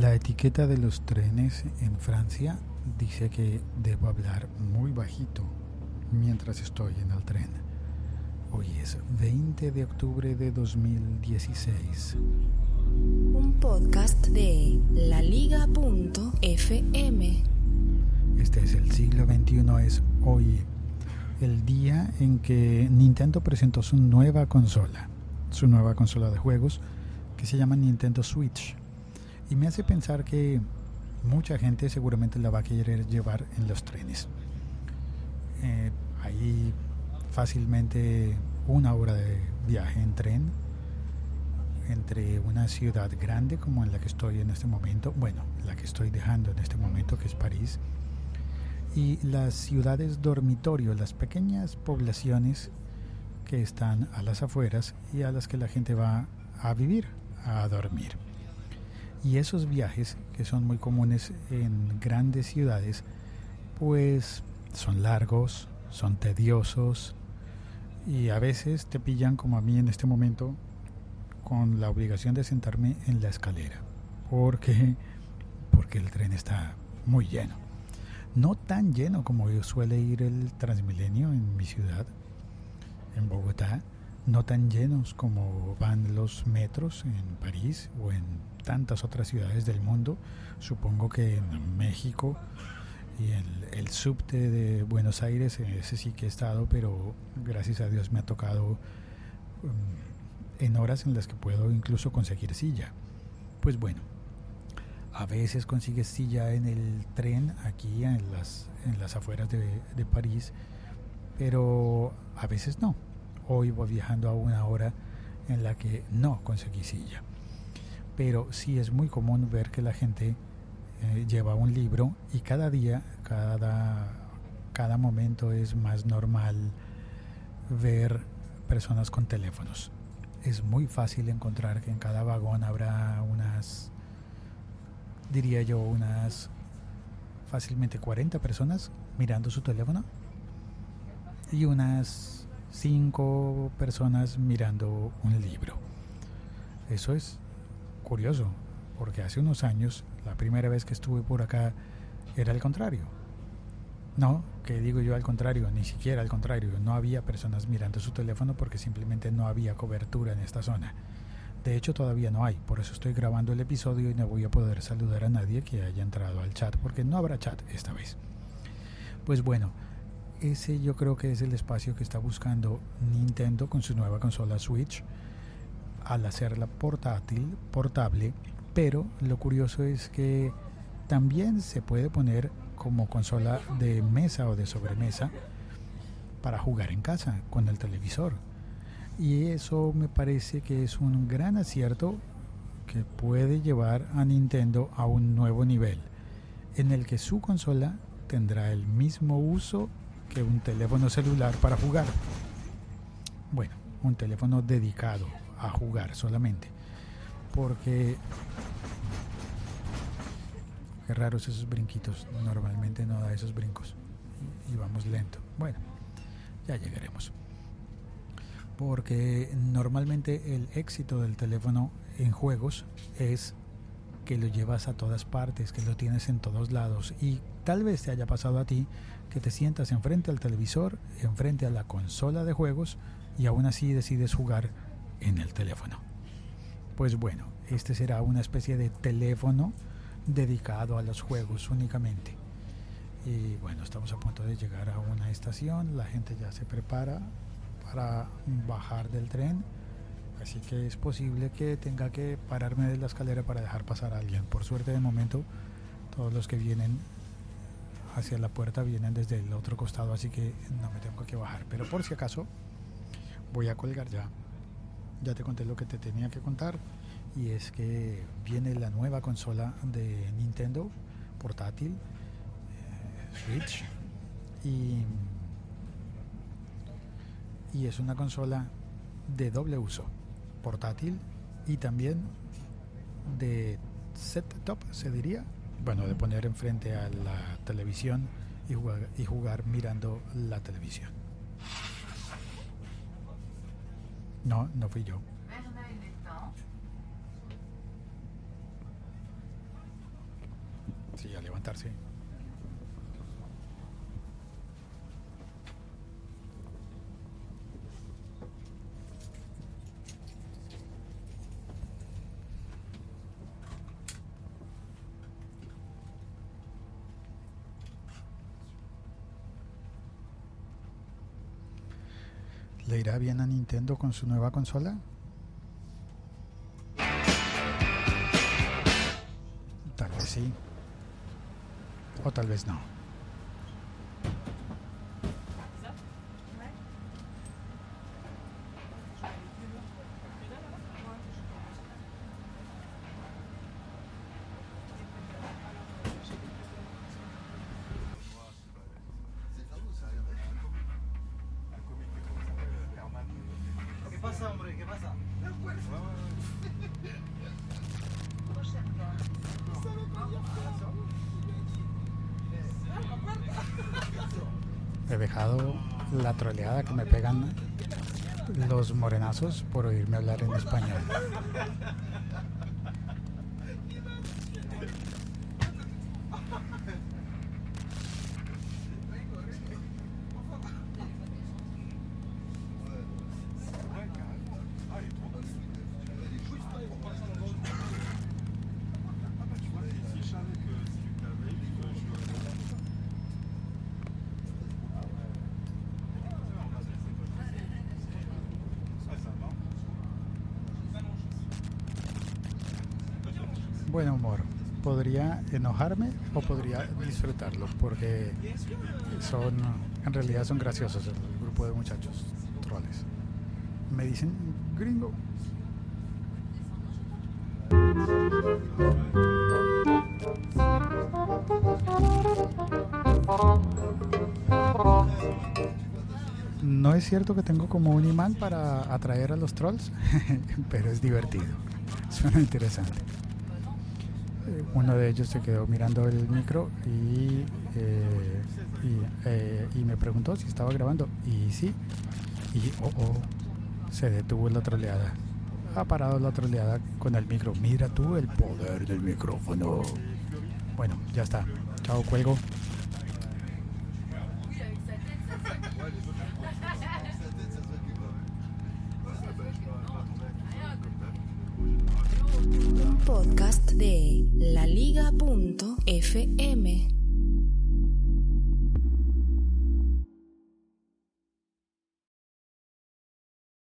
La etiqueta de los trenes en Francia dice que debo hablar muy bajito mientras estoy en el tren. Hoy es 20 de octubre de 2016. Un podcast de laliga.fm. Este es el siglo XXI, es hoy el día en que Nintendo presentó su nueva consola, su nueva consola de juegos que se llama Nintendo Switch. Y me hace pensar que mucha gente seguramente la va a querer llevar en los trenes. Eh, hay fácilmente una hora de viaje en tren entre una ciudad grande como en la que estoy en este momento, bueno, la que estoy dejando en este momento, que es París, y las ciudades dormitorio, las pequeñas poblaciones que están a las afueras y a las que la gente va a vivir, a dormir. Y esos viajes, que son muy comunes en grandes ciudades, pues son largos, son tediosos y a veces te pillan como a mí en este momento con la obligación de sentarme en la escalera. Porque porque el tren está muy lleno. No tan lleno como suele ir el Transmilenio en mi ciudad, en Bogotá, no tan llenos como van los metros en París o en tantas otras ciudades del mundo. Supongo que en México y el, el subte de Buenos Aires, ese sí que he estado, pero gracias a Dios me ha tocado um, en horas en las que puedo incluso conseguir silla. Pues bueno, a veces consigues silla en el tren aquí en las, en las afueras de, de París, pero a veces no. Hoy voy viajando a una hora en la que no conseguí silla. Pero sí es muy común ver que la gente eh, lleva un libro y cada día, cada, cada momento es más normal ver personas con teléfonos. Es muy fácil encontrar que en cada vagón habrá unas diría yo, unas fácilmente 40 personas mirando su teléfono y unas 5 personas mirando un libro. Eso es curioso, porque hace unos años, la primera vez que estuve por acá, era el contrario. No, que digo yo al contrario, ni siquiera al contrario, no había personas mirando su teléfono porque simplemente no había cobertura en esta zona. De hecho, todavía no hay, por eso estoy grabando el episodio y no voy a poder saludar a nadie que haya entrado al chat, porque no habrá chat esta vez. Pues bueno, ese yo creo que es el espacio que está buscando Nintendo con su nueva consola Switch al hacerla portátil, portable, pero lo curioso es que también se puede poner como consola de mesa o de sobremesa para jugar en casa con el televisor. Y eso me parece que es un gran acierto que puede llevar a Nintendo a un nuevo nivel, en el que su consola tendrá el mismo uso que un teléfono celular para jugar. Bueno, un teléfono dedicado a jugar solamente. Porque... Qué raros esos brinquitos. Normalmente no da esos brincos. Y vamos lento. Bueno, ya llegaremos porque normalmente el éxito del teléfono en juegos es que lo llevas a todas partes, que lo tienes en todos lados y tal vez te haya pasado a ti que te sientas enfrente al televisor, enfrente a la consola de juegos y aún así decides jugar en el teléfono. Pues bueno, este será una especie de teléfono dedicado a los juegos únicamente. Y bueno, estamos a punto de llegar a una estación, la gente ya se prepara, para bajar del tren. Así que es posible que tenga que pararme de la escalera para dejar pasar a alguien. Por suerte de momento todos los que vienen hacia la puerta vienen desde el otro costado, así que no me tengo que bajar. Pero por si acaso voy a colgar ya. Ya te conté lo que te tenía que contar y es que viene la nueva consola de Nintendo portátil eh, Switch y y es una consola de doble uso, portátil y también de set top, se diría. Bueno, de poner enfrente a la televisión y jugar, y jugar mirando la televisión. No, no fui yo. Sí, a levantarse. ¿Le irá bien a Nintendo con su nueva consola? Tal vez sí. O tal vez no. Pasa, hombre? ¿Qué pasa? He dejado la troleada que me pegan los morenazos por oírme hablar en español. Buen humor. Podría enojarme o podría disfrutarlo porque son, en realidad son graciosos el grupo de muchachos troles. Me dicen gringo. No es cierto que tengo como un imán para atraer a los trolls, pero es divertido. Suena interesante. Uno de ellos se quedó mirando el micro y, eh, y, eh, y me preguntó si estaba grabando. Y sí. Y oh, oh, se detuvo la troleada. Ha parado la troleada con el micro. Mira tú el poder del micrófono. Bueno, ya está. Chao, cuelgo. Podcast de laliga.fm.